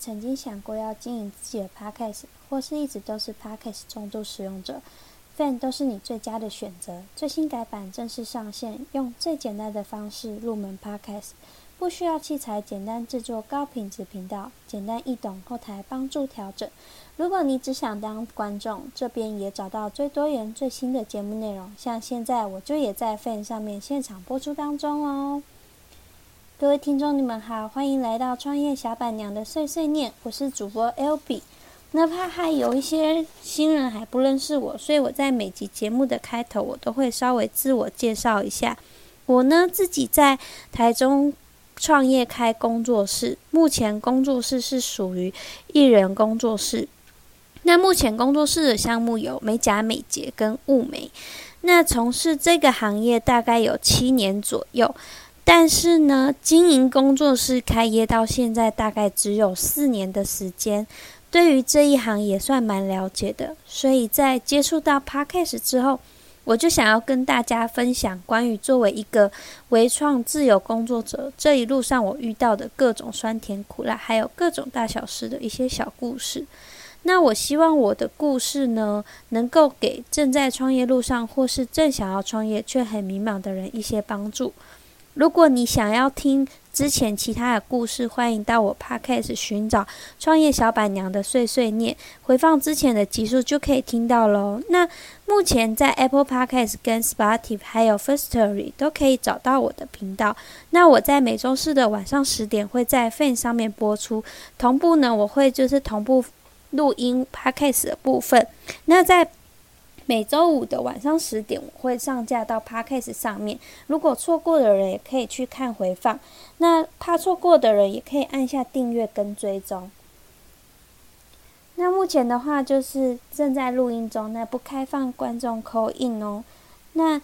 曾经想过要经营自己的 podcast，或是一直都是 podcast 重度使用者，Fan 都是你最佳的选择。最新改版正式上线，用最简单的方式入门 podcast，不需要器材，简单制作高品质频道，简单易懂，后台帮助调整。如果你只想当观众，这边也找到最多元、最新的节目内容。像现在我就也在 Fan 上面现场播出当中哦。各位听众，你们好，欢迎来到创业小板娘的碎碎念，我是主播 L B。哪怕还有一些新人还不认识我，所以我在每集节目的开头，我都会稍微自我介绍一下。我呢自己在台中创业开工作室，目前工作室是属于艺人工作室。那目前工作室的项目有美甲、美睫跟雾眉。那从事这个行业大概有七年左右。但是呢，经营工作室开业到现在大概只有四年的时间，对于这一行也算蛮了解的。所以在接触到 Podcast 之后，我就想要跟大家分享关于作为一个微创自由工作者这一路上我遇到的各种酸甜苦辣，还有各种大小事的一些小故事。那我希望我的故事呢，能够给正在创业路上或是正想要创业却很迷茫的人一些帮助。如果你想要听之前其他的故事，欢迎到我 podcast 寻找创业小板娘的碎碎念，回放之前的集数就可以听到喽。那目前在 Apple Podcast、跟 Spotify 还有 Firstory 都可以找到我的频道。那我在每周四的晚上十点会在 Fan 上面播出，同步呢我会就是同步录音 podcast 的部分。那在每周五的晚上十点，我会上架到 Podcast 上面。如果错过的人也可以去看回放。那怕错过的人也可以按下订阅跟追踪。那目前的话就是正在录音中，那不开放观众扣印哦。那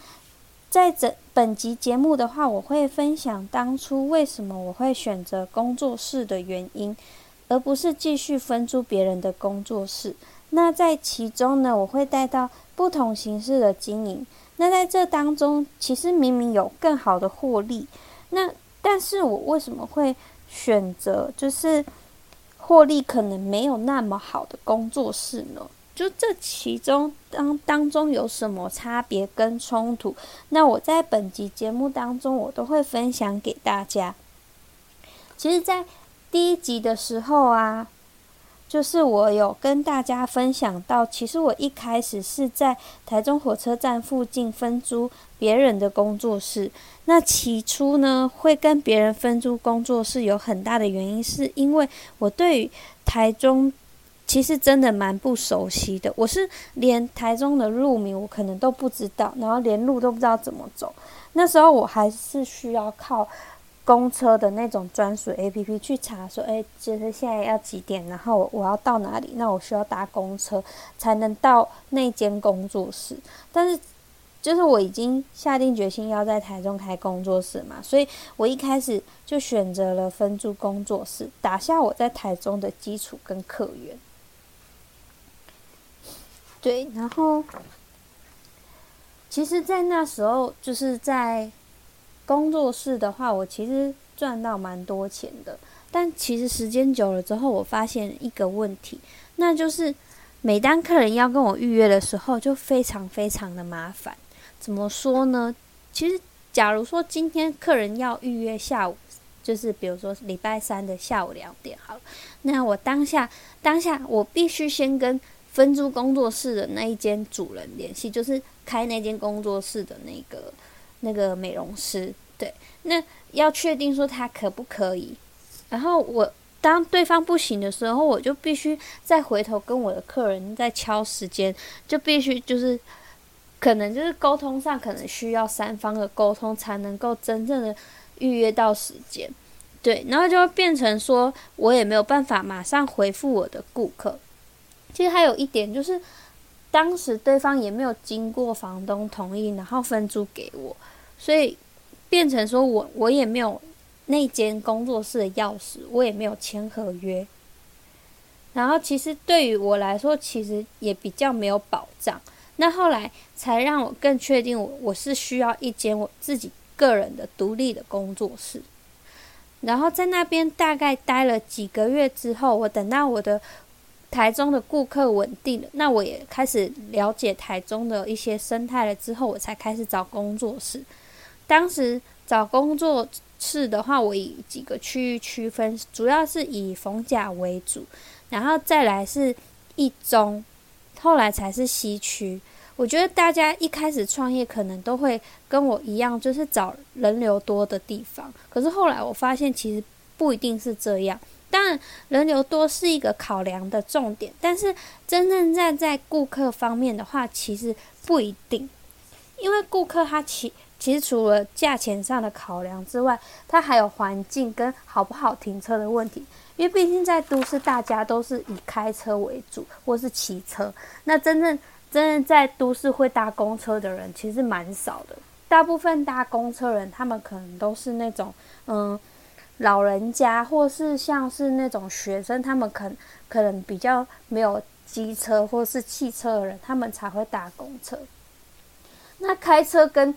在整本集节目的话，我会分享当初为什么我会选择工作室的原因，而不是继续分租别人的工作室。那在其中呢，我会带到。不同形式的经营，那在这当中，其实明明有更好的获利，那但是我为什么会选择就是获利可能没有那么好的工作室呢？就这其中当当中有什么差别跟冲突？那我在本集节目当中，我都会分享给大家。其实，在第一集的时候啊。就是我有跟大家分享到，其实我一开始是在台中火车站附近分租别人的工作室。那起初呢，会跟别人分租工作室有很大的原因，是因为我对台中其实真的蛮不熟悉的。我是连台中的路名我可能都不知道，然后连路都不知道怎么走。那时候我还是需要靠。公车的那种专属 A P P 去查说，哎，就是现在要几点，然后我要到哪里？那我需要搭公车才能到那间工作室。但是，就是我已经下定决心要在台中开工作室嘛，所以我一开始就选择了分租工作室，打下我在台中的基础跟客源。对，然后，其实，在那时候，就是在。工作室的话，我其实赚到蛮多钱的，但其实时间久了之后，我发现一个问题，那就是每当客人要跟我预约的时候，就非常非常的麻烦。怎么说呢？其实，假如说今天客人要预约下午，就是比如说礼拜三的下午两点，好，那我当下当下我必须先跟分租工作室的那一间主人联系，就是开那间工作室的那个。那个美容师，对，那要确定说他可不可以，然后我当对方不行的时候，我就必须再回头跟我的客人再敲时间，就必须就是可能就是沟通上可能需要三方的沟通才能够真正的预约到时间，对，然后就会变成说我也没有办法马上回复我的顾客。其实还有一点就是。当时对方也没有经过房东同意，然后分租给我，所以变成说我我也没有那间工作室的钥匙，我也没有签合约。然后其实对于我来说，其实也比较没有保障。那后来才让我更确定，我我是需要一间我自己个人的独立的工作室。然后在那边大概待了几个月之后，我等到我的台中的顾客稳定了，那我也开始了解台中的一些生态了之后，我才开始找工作室。当时找工作室的话，我以几个区域区分，主要是以逢甲为主，然后再来是一中，后来才是西区。我觉得大家一开始创业可能都会跟我一样，就是找人流多的地方。可是后来我发现，其实不一定是这样。当然，人流多是一个考量的重点，但是真正站在顾客方面的话，其实不一定。因为顾客他其其实除了价钱上的考量之外，他还有环境跟好不好停车的问题。因为毕竟在都市，大家都是以开车为主，或是骑车。那真正真正在都市会搭公车的人其实蛮少的，大部分搭公车人，他们可能都是那种嗯老人家，或是像是那种学生，他们可可能比较没有机车或是汽车的人，他们才会搭公车。那开车跟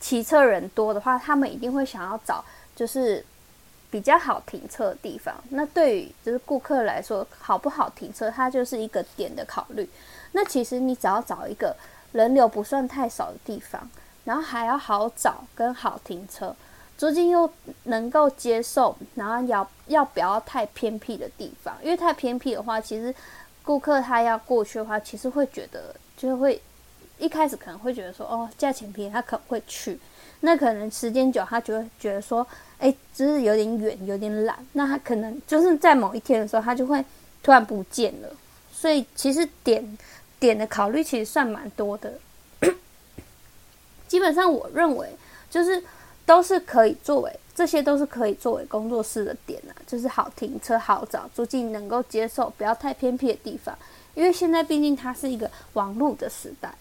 骑车人多的话，他们一定会想要找就是比较好停车的地方。那对于就是顾客来说，好不好停车，它就是一个点的考虑。那其实你只要找一个人流不算太少的地方，然后还要好找跟好停车，租金又能够接受，然后要要不要太偏僻的地方？因为太偏僻的话，其实顾客他要过去的话，其实会觉得就是会一开始可能会觉得说，哦，价钱便宜，他可能会去。那可能时间久，他就会觉得说，哎，就是有点远，有点懒。那他可能就是在某一天的时候，他就会突然不见了。所以其实点。点的考虑其实算蛮多的，基本上我认为就是都是可以作为，这些都是可以作为工作室的点啊，就是好停车、好找、租金能够接受、不要太偏僻的地方。因为现在毕竟它是一个网络的时代，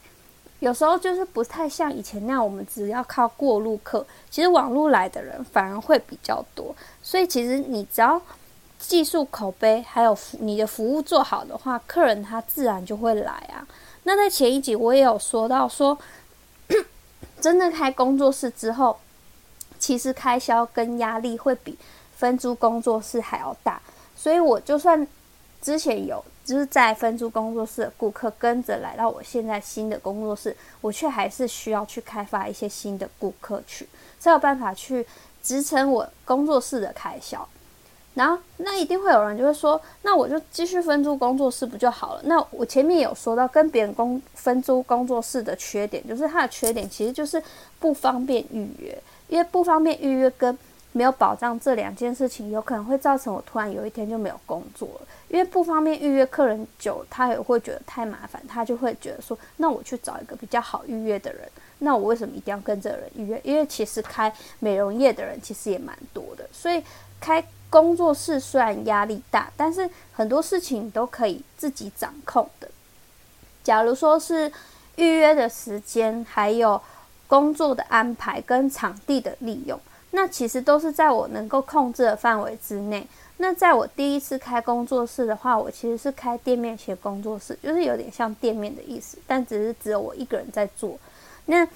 有时候就是不太像以前那样，我们只要靠过路客，其实网络来的人反而会比较多。所以其实你只要。技术口碑还有你的服务做好的话，客人他自然就会来啊。那在前一集我也有说到，说 真的开工作室之后，其实开销跟压力会比分租工作室还要大。所以我就算之前有就是在分租工作室的顾客跟着来到我现在新的工作室，我却还是需要去开发一些新的顾客去，才有办法去支撑我工作室的开销。然后，那一定会有人就会说，那我就继续分租工作室不就好了？那我前面有说到，跟别人工分租工作室的缺点，就是它的缺点其实就是不方便预约，因为不方便预约跟没有保障这两件事情，有可能会造成我突然有一天就没有工作了。因为不方便预约，客人久他也会觉得太麻烦，他就会觉得说，那我去找一个比较好预约的人。那我为什么一定要跟这个人预约？因为其实开美容业的人其实也蛮多的，所以开。工作室虽然压力大，但是很多事情都可以自己掌控的。假如说是预约的时间，还有工作的安排跟场地的利用，那其实都是在我能够控制的范围之内。那在我第一次开工作室的话，我其实是开店面型工作室，就是有点像店面的意思，但只是只有我一个人在做。那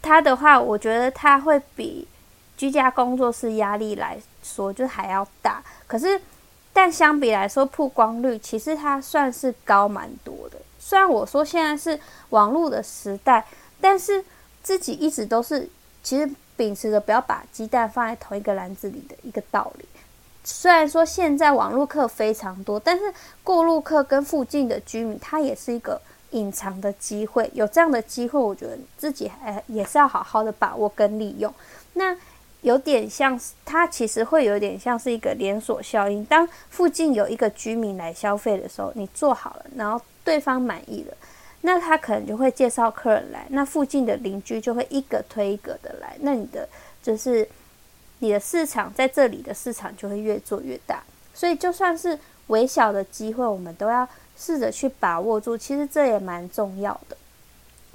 他的话，我觉得他会比。居家工作室压力来说就还要大，可是但相比来说曝光率其实它算是高蛮多的。虽然我说现在是网络的时代，但是自己一直都是其实秉持着不要把鸡蛋放在同一个篮子里的一个道理。虽然说现在网络客非常多，但是过路客跟附近的居民，他也是一个隐藏的机会。有这样的机会，我觉得自己还也是要好好的把握跟利用。那。有点像，它其实会有点像是一个连锁效应。当附近有一个居民来消费的时候，你做好了，然后对方满意了，那他可能就会介绍客人来，那附近的邻居就会一个推一个的来，那你的就是你的市场在这里的市场就会越做越大。所以就算是微小的机会，我们都要试着去把握住。其实这也蛮重要的。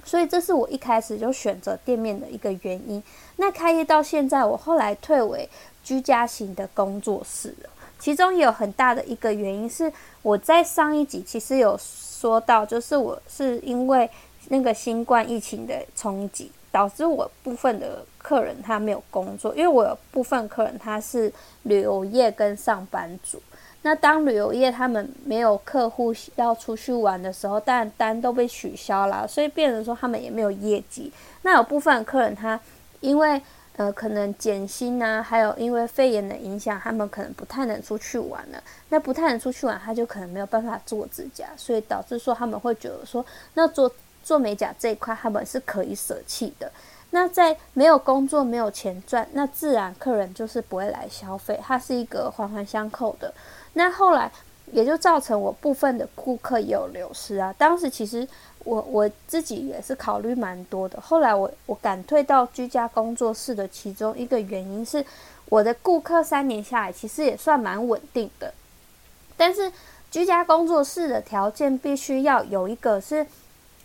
所以这是我一开始就选择店面的一个原因。那开业到现在，我后来退为居家型的工作室了。其中也有很大的一个原因是，我在上一集其实有说到，就是我是因为那个新冠疫情的冲击，导致我部分的客人他没有工作，因为我有部分客人他是旅游业跟上班族。那当旅游业他们没有客户要出去玩的时候，但单都被取消了，所以变成说他们也没有业绩。那有部分客人他因为呃可能减薪啊，还有因为肺炎的影响，他们可能不太能出去玩了。那不太能出去玩，他就可能没有办法做指甲，所以导致说他们会觉得说，那做做美甲这一块他们是可以舍弃的。那在没有工作、没有钱赚，那自然客人就是不会来消费，它是一个环环相扣的。那后来也就造成我部分的顾客也有流失啊。当时其实我我自己也是考虑蛮多的。后来我我敢退到居家工作室的其中一个原因是，我的顾客三年下来其实也算蛮稳定的。但是居家工作室的条件必须要有一个是，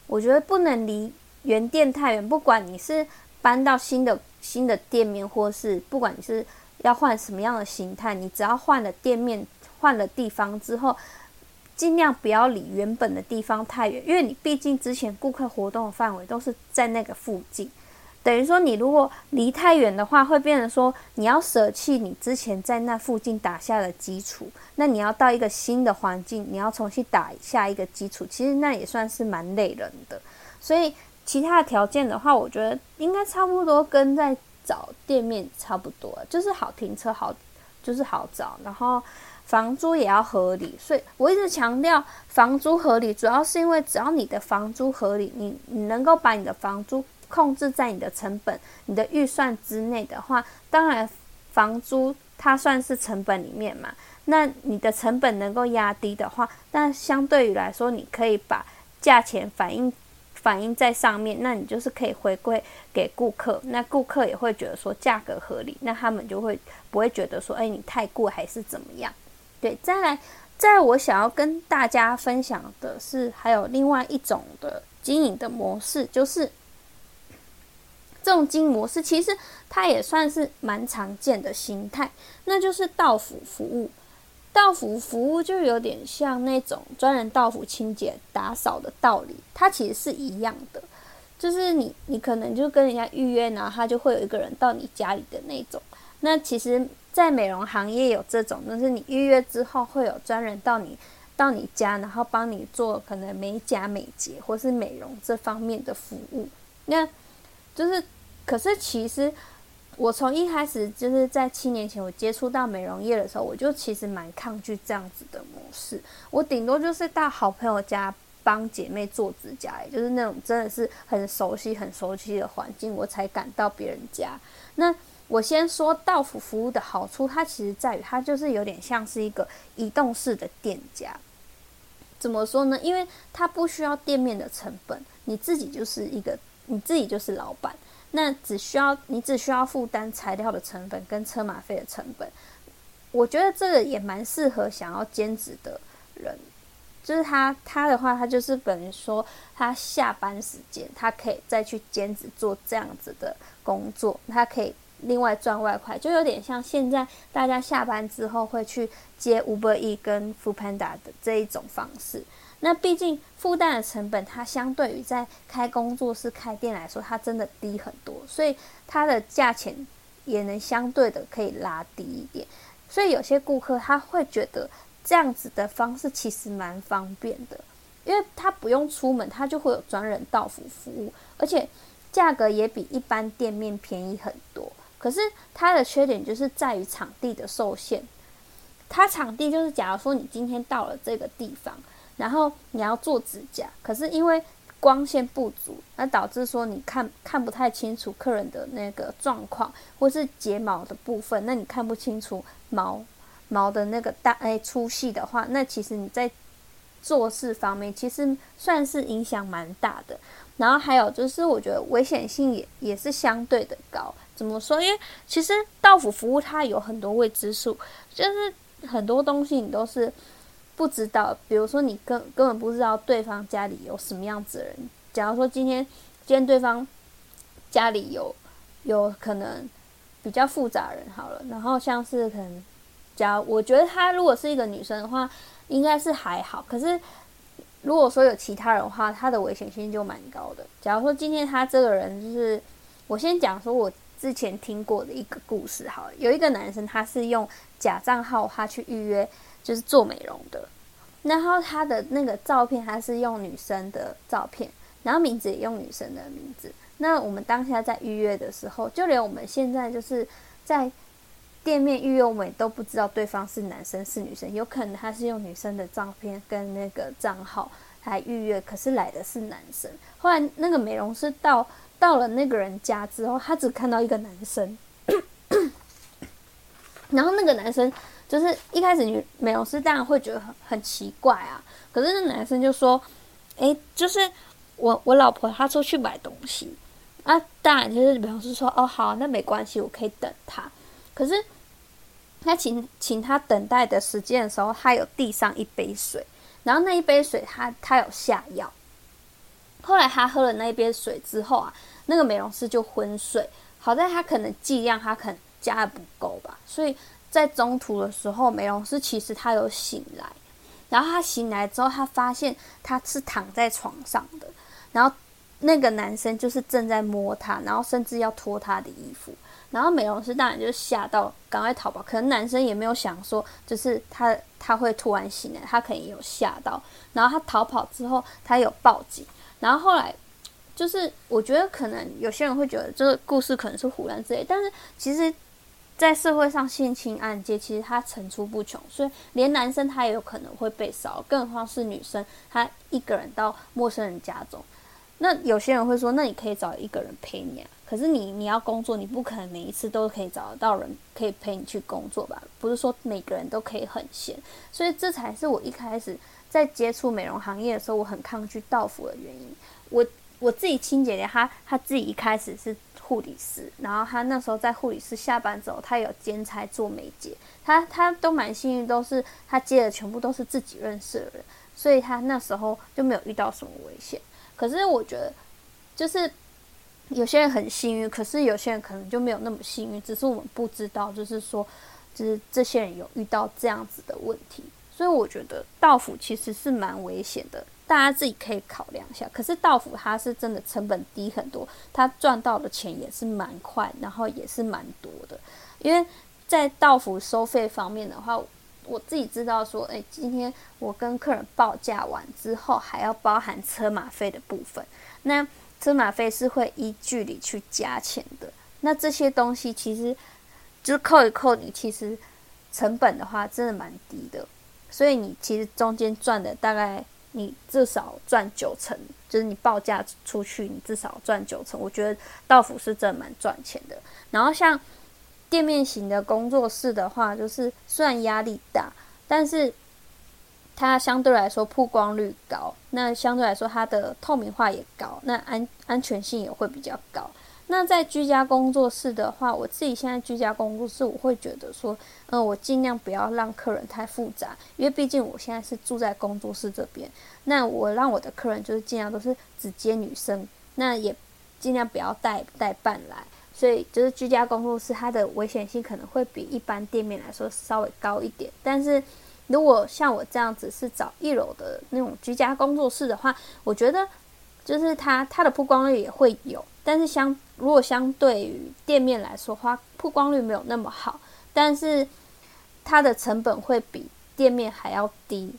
我觉得不能离原店太远。不管你是搬到新的新的店面，或是不管你是要换什么样的形态，你只要换了店面。换了地方之后，尽量不要离原本的地方太远，因为你毕竟之前顾客活动的范围都是在那个附近，等于说你如果离太远的话，会变成说你要舍弃你之前在那附近打下的基础，那你要到一个新的环境，你要重新打下一个基础，其实那也算是蛮累人的。所以其他的条件的话，我觉得应该差不多跟在找店面差不多，就是好停车好，就是好找，然后。房租也要合理，所以我一直强调房租合理，主要是因为只要你的房租合理，你你能够把你的房租控制在你的成本、你的预算之内的话，当然房租它算是成本里面嘛。那你的成本能够压低的话，那相对于来说，你可以把价钱反映反映在上面，那你就是可以回馈给顾客，那顾客也会觉得说价格合理，那他们就会不会觉得说，哎，你太贵还是怎么样？对，再来，在我想要跟大家分享的是，还有另外一种的经营的模式，就是这种经营模式，其实它也算是蛮常见的形态，那就是到府服务。到府服务就有点像那种专人到府清洁打扫的道理，它其实是一样的，就是你你可能就跟人家预约，然后他就会有一个人到你家里的那种。那其实。在美容行业有这种，就是你预约之后会有专人到你到你家，然后帮你做可能美甲、美睫或是美容这方面的服务。那就是，可是其实我从一开始就是在七年前我接触到美容业的时候，我就其实蛮抗拒这样子的模式。我顶多就是到好朋友家帮姐妹做指甲，也就是那种真的是很熟悉、很熟悉的环境，我才敢到别人家。那我先说到府服务的好处，它其实在于它就是有点像是一个移动式的店家。怎么说呢？因为它不需要店面的成本，你自己就是一个，你自己就是老板，那只需要你只需要负担材料的成本跟车马费的成本。我觉得这个也蛮适合想要兼职的人，就是他他的话，他就是等于说他下班时间，他可以再去兼职做这样子的工作，他可以。另外赚外快，就有点像现在大家下班之后会去接 Uber E 跟 f o o Panda 的这一种方式。那毕竟负担的成本，它相对于在开工作室开店来说，它真的低很多，所以它的价钱也能相对的可以拉低一点。所以有些顾客他会觉得这样子的方式其实蛮方便的，因为他不用出门，他就会有专人到府服务，而且价格也比一般店面便宜很多。可是它的缺点就是在于场地的受限。它场地就是，假如说你今天到了这个地方，然后你要做指甲，可是因为光线不足，那导致说你看看不太清楚客人的那个状况，或是睫毛的部分，那你看不清楚毛毛的那个大诶粗细的话，那其实你在做事方面其实算是影响蛮大的。然后还有就是，我觉得危险性也也是相对的高。怎么说？因为其实到府服务它有很多未知数，就是很多东西你都是不知道。比如说，你根根本不知道对方家里有什么样子的人。假如说今天今天对方家里有有可能比较复杂人好了，然后像是可能，假如我觉得她如果是一个女生的话，应该是还好。可是如果说有其他人的话，他的危险性就蛮高的。假如说今天他这个人就是。我先讲说我之前听过的一个故事，好，有一个男生他是用假账号他去预约，就是做美容的，然后他的那个照片他是用女生的照片，然后名字也用女生的名字。那我们当下在预约的时候，就连我们现在就是在店面预约，我们都不知道对方是男生是女生，有可能他是用女生的照片跟那个账号来预约，可是来的是男生。后来那个美容师到到了那个人家之后，他只看到一个男生，然后那个男生就是一开始女美容师当然会觉得很很奇怪啊，可是那男生就说：“诶，就是我我老婆她出去买东西。”啊，当然就是美容师说，哦，好，那没关系，我可以等她。可是他请请他等待的时间的时候，他有递上一杯水，然后那一杯水他他有下药。后来他喝了那一杯水之后啊，那个美容师就昏睡。好在他可能剂量他可能加的不够吧，所以在中途的时候，美容师其实他有醒来，然后他醒来之后，他发现他是躺在床上的，然后。那个男生就是正在摸他，然后甚至要脱他的衣服，然后美容师当然就吓到，赶快逃跑。可能男生也没有想说，就是他他会突然醒来，他可能有吓到，然后他逃跑之后，他有报警，然后后来就是我觉得可能有些人会觉得这个故事可能是胡乱之类，但是其实，在社会上性侵案件其实它层出不穷，所以连男生他也有可能会被骚更何况是女生，她一个人到陌生人家中。那有些人会说，那你可以找一个人陪你啊。可是你你要工作，你不可能每一次都可以找得到人可以陪你去工作吧？不是说每个人都可以很闲，所以这才是我一开始在接触美容行业的时候，我很抗拒到府的原因。我我自己亲姐姐，她她自己一开始是护理师，然后她那时候在护理师下班之后，她有兼差做美睫，她她都蛮幸运，都是她接的全部都是自己认识的人，所以她那时候就没有遇到什么危险。可是我觉得，就是有些人很幸运，可是有些人可能就没有那么幸运，只是我们不知道。就是说，就是这些人有遇到这样子的问题，所以我觉得道府其实是蛮危险的，大家自己可以考量一下。可是道府它是真的成本低很多，它赚到的钱也是蛮快，然后也是蛮多的。因为在道府收费方面的话。我自己知道说，诶，今天我跟客人报价完之后，还要包含车马费的部分。那车马费是会依距离去加钱的。那这些东西其实就是扣一扣，你其实成本的话真的蛮低的。所以你其实中间赚的大概你至少赚九成，就是你报价出去，你至少赚九成。我觉得道府是真蛮赚钱的。然后像。店面型的工作室的话，就是虽然压力大，但是它相对来说曝光率高，那相对来说它的透明化也高，那安安全性也会比较高。那在居家工作室的话，我自己现在居家工作室，我会觉得说，嗯，我尽量不要让客人太复杂，因为毕竟我现在是住在工作室这边，那我让我的客人就是尽量都是只接女生，那也尽量不要带带伴来。所以就是居家工作室，它的危险性可能会比一般店面来说稍微高一点。但是如果像我这样子是找一楼的那种居家工作室的话，我觉得就是它它的曝光率也会有，但是相如果相对于店面来说话，曝光率没有那么好，但是它的成本会比店面还要低。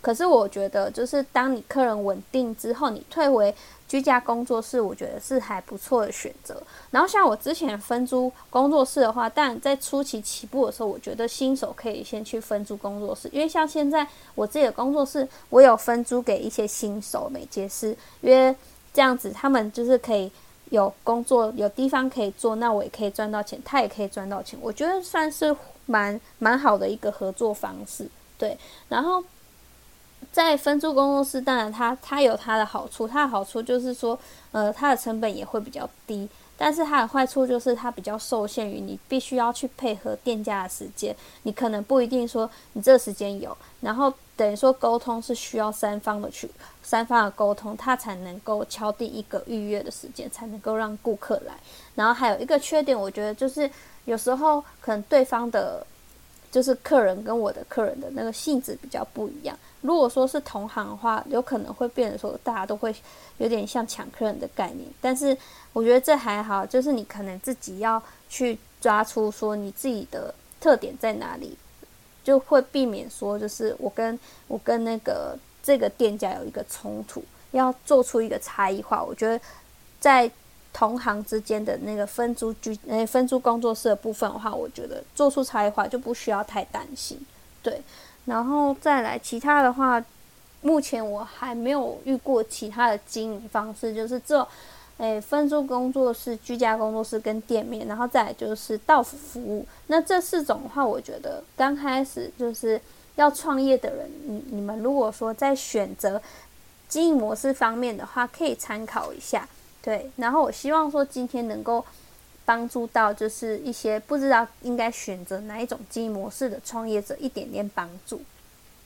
可是我觉得，就是当你客人稳定之后，你退回居家工作室，我觉得是还不错的选择。然后像我之前分租工作室的话，但在初期起步的时候，我觉得新手可以先去分租工作室，因为像现在我自己的工作室，我有分租给一些新手美睫师，因为这样子他们就是可以有工作有地方可以做，那我也可以赚到钱，他也可以赚到钱，我觉得算是蛮蛮好的一个合作方式。对，然后。在分租工作室，当然它它有它的好处，它的好处就是说，呃，它的成本也会比较低，但是它的坏处就是它比较受限于你必须要去配合店家的时间，你可能不一定说你这个时间有，然后等于说沟通是需要三方的去三方的沟通，它才能够敲定一个预约的时间，才能够让顾客来。然后还有一个缺点，我觉得就是有时候可能对方的。就是客人跟我的客人的那个性质比较不一样。如果说是同行的话，有可能会变得说大家都会有点像抢客人的概念。但是我觉得这还好，就是你可能自己要去抓出说你自己的特点在哪里，就会避免说就是我跟我跟那个这个店家有一个冲突，要做出一个差异化。我觉得在同行之间的那个分租居诶分租工作室的部分的话，我觉得做出差异化就不需要太担心，对。然后再来其他的话，目前我还没有遇过其他的经营方式，就是这，诶，分租工作室、居家工作室跟店面，然后再来就是到府服务。那这四种的话，我觉得刚开始就是要创业的人，你你们如果说在选择经营模式方面的话，可以参考一下。对，然后我希望说今天能够。帮助到就是一些不知道应该选择哪一种经营模式的创业者一点点帮助。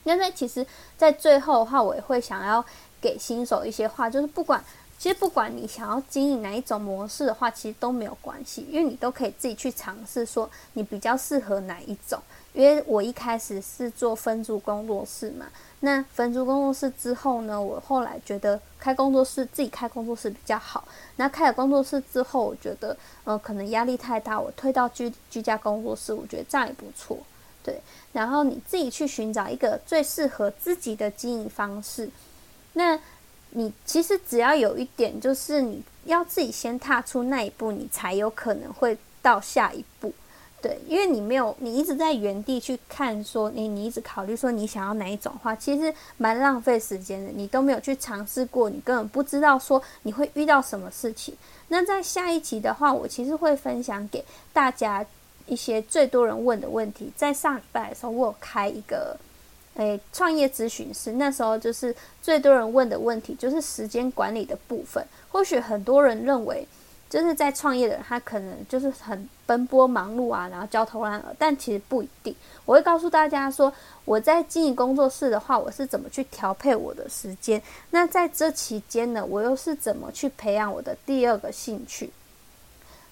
因为其实，在最后的话，我也会想要给新手一些话，就是不管其实不管你想要经营哪一种模式的话，其实都没有关系，因为你都可以自己去尝试，说你比较适合哪一种。因为我一开始是做分租工作室嘛，那分租工作室之后呢，我后来觉得开工作室自己开工作室比较好。那开了工作室之后，我觉得呃可能压力太大，我退到居居家工作室，我觉得这样也不错，对。然后你自己去寻找一个最适合自己的经营方式。那你其实只要有一点，就是你要自己先踏出那一步，你才有可能会到下一步。对，因为你没有，你一直在原地去看，说你你一直考虑说你想要哪一种话，其实蛮浪费时间的。你都没有去尝试过，你根本不知道说你会遇到什么事情。那在下一集的话，我其实会分享给大家一些最多人问的问题。在上礼拜的时候，我有开一个诶创业咨询师，那时候就是最多人问的问题就是时间管理的部分。或许很多人认为。就是在创业的人，他可能就是很奔波忙碌啊，然后焦头烂额。但其实不一定。我会告诉大家说，我在经营工作室的话，我是怎么去调配我的时间。那在这期间呢，我又是怎么去培养我的第二个兴趣，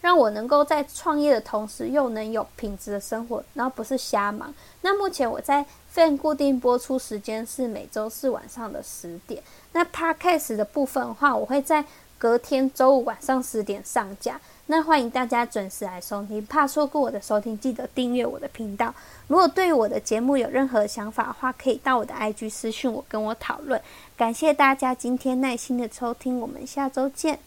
让我能够在创业的同时又能有品质的生活，然后不是瞎忙。那目前我在 Fan 固定播出时间是每周四晚上的十点。那 Podcast 的部分的话，我会在。隔天周五晚上十点上架，那欢迎大家准时来收听。怕错过我的收听，记得订阅我的频道。如果对我的节目有任何想法的话，可以到我的 IG 私讯我，跟我讨论。感谢大家今天耐心的收听，我们下周见。